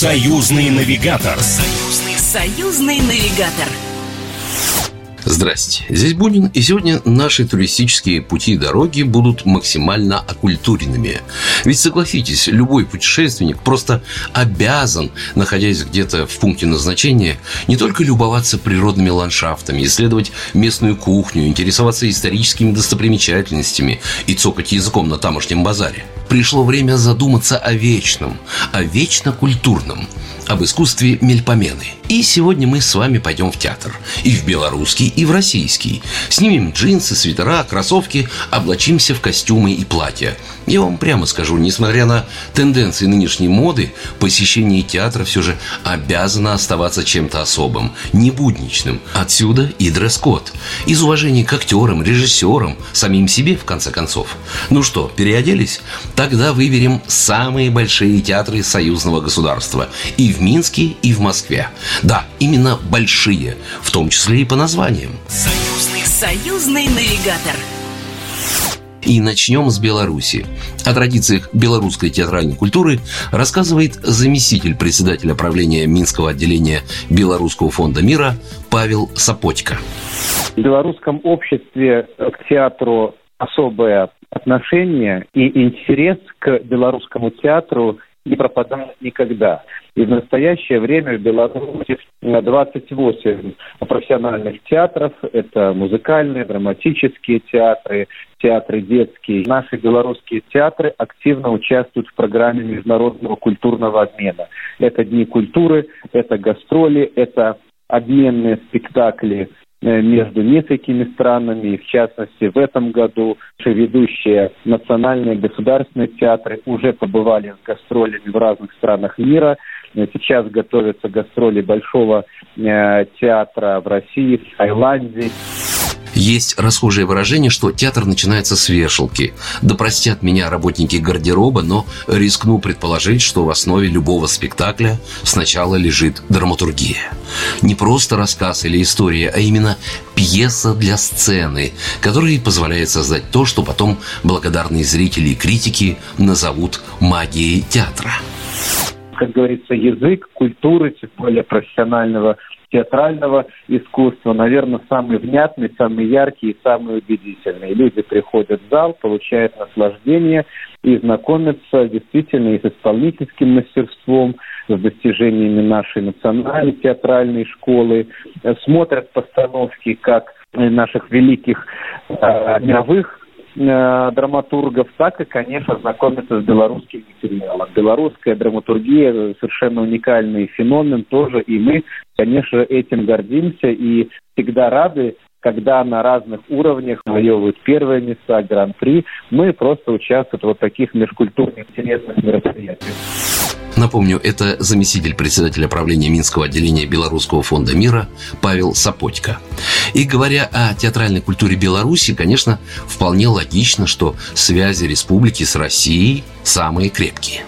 Союзный навигатор. Союзный, союзный навигатор. Здрасте, здесь Бунин, и сегодня наши туристические пути и дороги будут максимально окультуренными. Ведь согласитесь, любой путешественник просто обязан, находясь где-то в пункте назначения, не только любоваться природными ландшафтами, исследовать местную кухню, интересоваться историческими достопримечательностями и цокать языком на тамошнем базаре. Пришло время задуматься о вечном, о вечно культурном – об искусстве мельпомены. И сегодня мы с вами пойдем в театр. И в белорусский, и в российский. Снимем джинсы, свитера, кроссовки, облачимся в костюмы и платья. Я вам прямо скажу, несмотря на тенденции нынешней моды, посещение театра все же обязано оставаться чем-то особым, небудничным. Отсюда и дресс-код. Из уважения к актерам, режиссерам, самим себе, в конце концов. Ну что, переоделись? Тогда выберем самые большие театры союзного государства. И в Минске, и в Москве. Да, именно большие, в том числе и по названиям. Союзный, союзный навигатор. И начнем с Беларуси. О традициях белорусской театральной культуры рассказывает заместитель председателя правления Минского отделения Белорусского фонда мира Павел Сапотько. В белорусском обществе к театру особое отношение и интерес к белорусскому театру не пропадает никогда. И в настоящее время в Беларуси 28 профессиональных театров. Это музыкальные, драматические театры, театры детские. Наши белорусские театры активно участвуют в программе международного культурного обмена. Это Дни культуры, это гастроли, это обменные спектакли между несколькими странами. И в частности, в этом году ведущие национальные государственные театры уже побывали с гастролями в разных странах мира – Сейчас готовятся гастроли Большого э, театра в России, в Таиланде. Есть расхожее выражение, что театр начинается с вешалки. Да простят меня работники гардероба, но рискну предположить, что в основе любого спектакля сначала лежит драматургия. Не просто рассказ или история, а именно пьеса для сцены, которая позволяет создать то, что потом благодарные зрители и критики назовут магией театра как говорится, язык культуры, тем более профессионального театрального искусства, наверное, самый внятный, самый яркий и самый убедительный. Люди приходят в зал, получают наслаждение и знакомятся действительно и с исполнительским мастерством, с достижениями нашей национальной театральной школы, смотрят постановки как наших великих э, мировых Э, драматургов, так и, конечно, знакомиться с белорусским материалом. Белорусская драматургия совершенно уникальный феномен тоже, и мы, конечно, этим гордимся и всегда рады, когда на разных уровнях завоевывают первые места, гран-при, мы просто участвуем в вот таких межкультурных интересных мероприятиях. Напомню, это заместитель председателя правления Минского отделения Белорусского фонда мира Павел Сапотько. И говоря о театральной культуре Беларуси, конечно, вполне логично, что связи республики с Россией самые крепкие.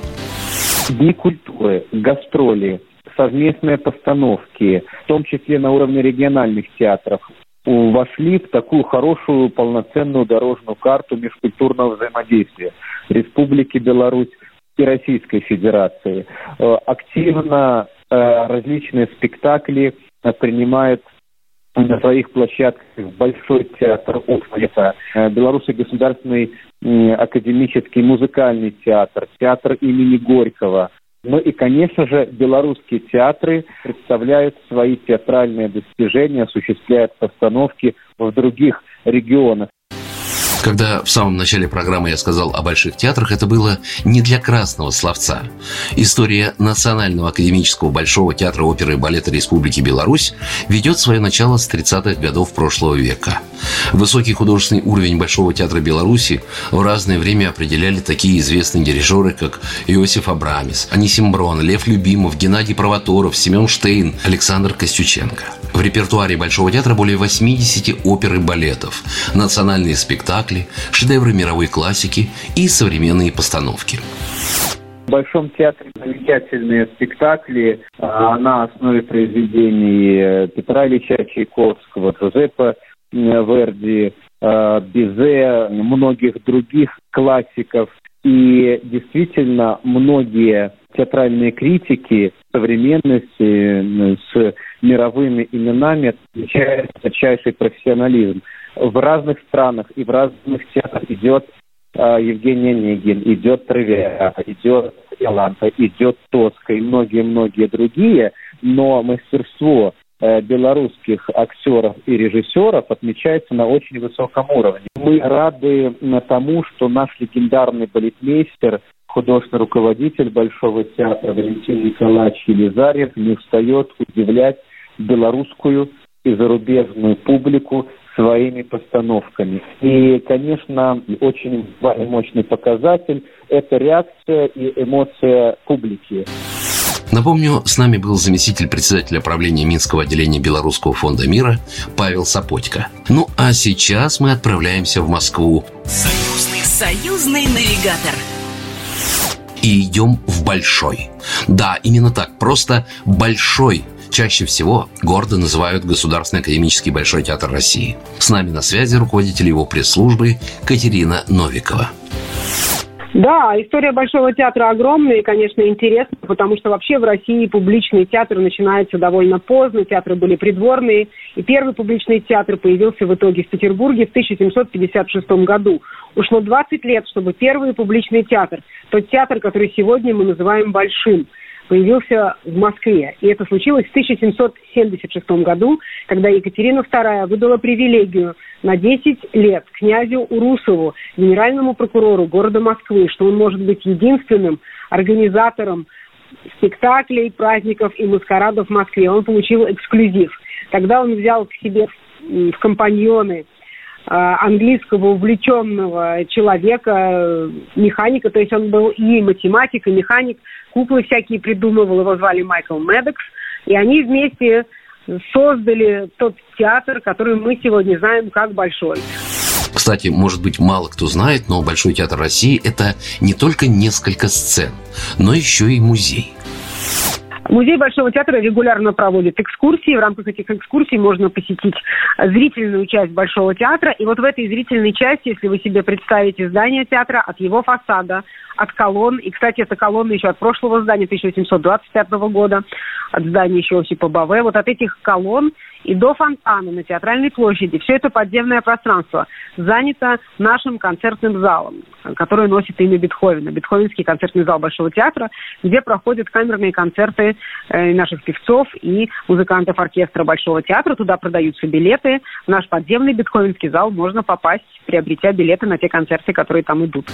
Дни культуры, гастроли, совместные постановки, в том числе на уровне региональных театров, вошли в такую хорошую полноценную дорожную карту межкультурного взаимодействия Республики Беларусь и Российской Федерации. Э, активно э, различные спектакли э, принимает на своих площадках Большой театр Уфа, Белорусский государственный академический музыкальный театр, театр имени Горького. Ну и, конечно же, белорусские театры представляют свои театральные достижения, осуществляют постановки в других регионах. Когда в самом начале программы я сказал о больших театрах, это было не для красного словца. История Национального академического Большого театра оперы и балета Республики Беларусь ведет свое начало с 30-х годов прошлого века. Высокий художественный уровень Большого театра Беларуси в разное время определяли такие известные дирижеры, как Иосиф Абрамис, Анисим Брон, Лев Любимов, Геннадий Провоторов, Семен Штейн, Александр Костюченко. В репертуаре Большого театра более 80 опер и балетов, национальные спектакли, шедевры мировой классики и современные постановки. В Большом театре замечательные спектакли а, на основе произведений э, Петра Ильича Чайковского, Джузеппе Верди, э, Бизе, многих других классиков. И действительно, многие театральные критики современности с мировыми именами отличается высочайший профессионализм. В разных странах и в разных театрах идет э, Евгений Онегин, идет Травия, идет Яланта, идет Тоска и многие-многие другие, но мастерство Э, белорусских актеров и режиссеров отмечается на очень высоком уровне. Мы рады тому, что наш легендарный балетмейстер, художественный руководитель Большого театра Валентин Николаевич Елизарев не устает удивлять белорусскую и зарубежную публику своими постановками. И, конечно, очень мощный показатель – это реакция и эмоция публики. Напомню, с нами был заместитель председателя правления Минского отделения Белорусского фонда мира Павел Сапотько. Ну а сейчас мы отправляемся в Москву. Союзный, союзный навигатор. И идем в Большой. Да, именно так, просто Большой чаще всего гордо называют Государственный академический Большой театр России. С нами на связи руководитель его пресс-службы Катерина Новикова. Да, история Большого театра огромная и, конечно, интересна, потому что вообще в России публичный театр начинается довольно поздно, театры были придворные, и первый публичный театр появился в итоге в Петербурге в 1756 году. Ушло 20 лет, чтобы первый публичный театр, тот театр, который сегодня мы называем большим – появился в Москве. И это случилось в 1776 году, когда Екатерина II выдала привилегию на 10 лет князю Урусову, генеральному прокурору города Москвы, что он может быть единственным организатором спектаклей, праздников и маскарадов в Москве. Он получил эксклюзив. Тогда он взял к себе в компаньоны а, английского увлеченного человека, механика, то есть он был и математик, и механик, куклы всякие придумывал, его звали Майкл Медекс, и они вместе создали тот театр, который мы сегодня знаем как Большой. Кстати, может быть, мало кто знает, но Большой театр России – это не только несколько сцен, но еще и музей. Музей Большого театра регулярно проводит экскурсии. В рамках этих экскурсий можно посетить зрительную часть Большого театра. И вот в этой зрительной части, если вы себе представите здание театра от его фасада, от колонн, и, кстати, это колонны еще от прошлого здания, 1825 года, от здания еще Осипа Баве, вот от этих колонн и до фонтана на Театральной площади. Все это подземное пространство занято нашим концертным залом, который носит имя Бетховена. Бетховенский концертный зал Большого театра, где проходят камерные концерты э, наших певцов и музыкантов оркестра Большого театра. Туда продаются билеты. В наш подземный Бетховенский зал можно попасть, приобретя билеты на те концерты, которые там идут.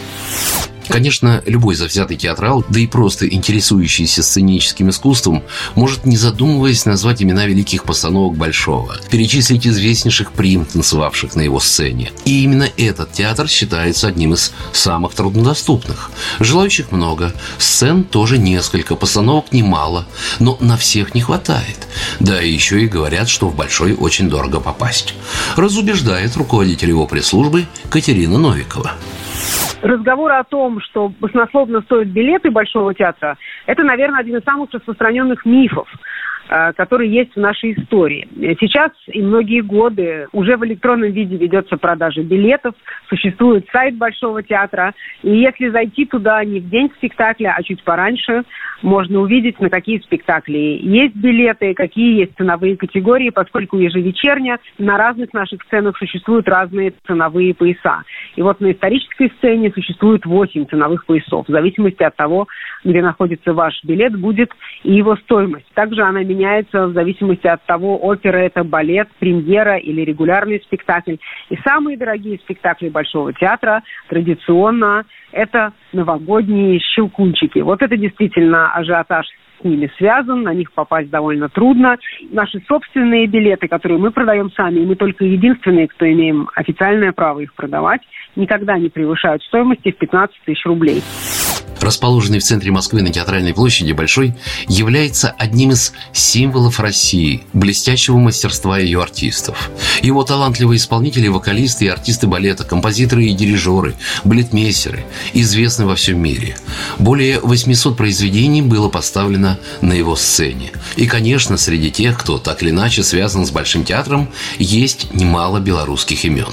Конечно, любой завзятый театрал, да и просто интересующийся сценическим искусством, может, не задумываясь, назвать имена великих постановок Большого, перечислить известнейших прим, танцевавших на его сцене. И именно этот театр считается одним из самых труднодоступных. Желающих много, сцен тоже несколько, постановок немало, но на всех не хватает. Да и еще и говорят, что в Большой очень дорого попасть. Разубеждает руководитель его пресс-службы Катерина Новикова разговоры о том, что баснословно стоят билеты Большого театра, это, наверное, один из самых распространенных мифов. Э, который есть в нашей истории. Сейчас и многие годы уже в электронном виде ведется продажа билетов, существует сайт Большого театра, и если зайти туда не в день спектакля, а чуть пораньше, можно увидеть, на какие спектакли есть билеты, какие есть ценовые категории, поскольку ежевечерне на разных наших сценах существуют разные ценовые пояса. И вот на исторической сцене существует 8 ценовых поясов. В зависимости от того, где находится ваш билет, будет и его стоимость. Также она меняется в зависимости от того, опера это балет, премьера или регулярный спектакль. И самые дорогие спектакли Большого театра традиционно это новогодние щелкунчики. Вот это действительно ажиотаж с ними связан, на них попасть довольно трудно. Наши собственные билеты, которые мы продаем сами, и мы только единственные, кто имеем официальное право их продавать, никогда не превышают стоимости в 15 тысяч рублей расположенный в центре Москвы на Театральной площади Большой, является одним из символов России, блестящего мастерства ее артистов. Его талантливые исполнители, вокалисты и артисты балета, композиторы и дирижеры, балетмейстеры, известны во всем мире. Более 800 произведений было поставлено на его сцене. И, конечно, среди тех, кто так или иначе связан с Большим театром, есть немало белорусских имен.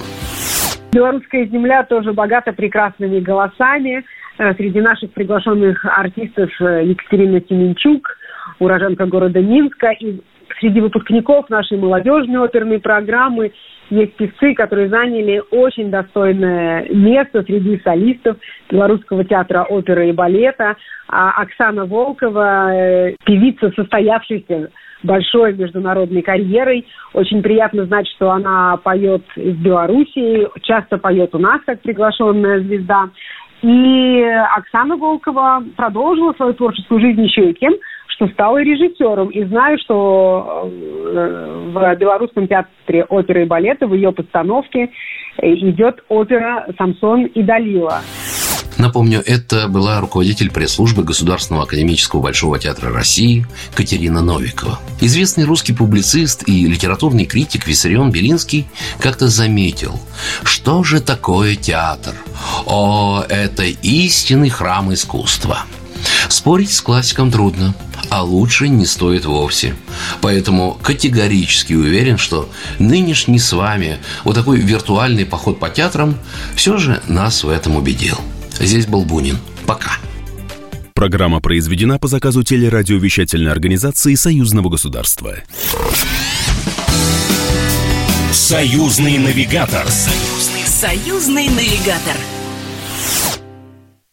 Белорусская земля тоже богата прекрасными голосами. Э, среди наших приглашенных артистов э, Екатерина Семенчук, уроженка города Минска. И среди выпускников нашей молодежной оперной программы есть певцы, которые заняли очень достойное место среди солистов Белорусского театра оперы и балета. А Оксана Волкова, э, певица, состоявшаяся большой международной карьерой. Очень приятно знать, что она поет в Беларуси, часто поет у нас как приглашенная звезда. И Оксана Волкова продолжила свою творческую жизнь еще и тем, что стала режиссером. И знаю, что э, в Белорусском театре оперы и балета в ее постановке идет опера «Самсон и Далила». Напомню, это была руководитель пресс-службы Государственного академического Большого театра России Катерина Новикова. Известный русский публицист и литературный критик Виссарион Белинский как-то заметил, что же такое театр? О, это истинный храм искусства. Спорить с классиком трудно, а лучше не стоит вовсе. Поэтому категорически уверен, что нынешний с вами вот такой виртуальный поход по театрам все же нас в этом убедил. Здесь был Бунин. Пока. Программа произведена по заказу телерадиовещательной организации Союзного государства. Союзный навигатор. Союзный, Союзный навигатор.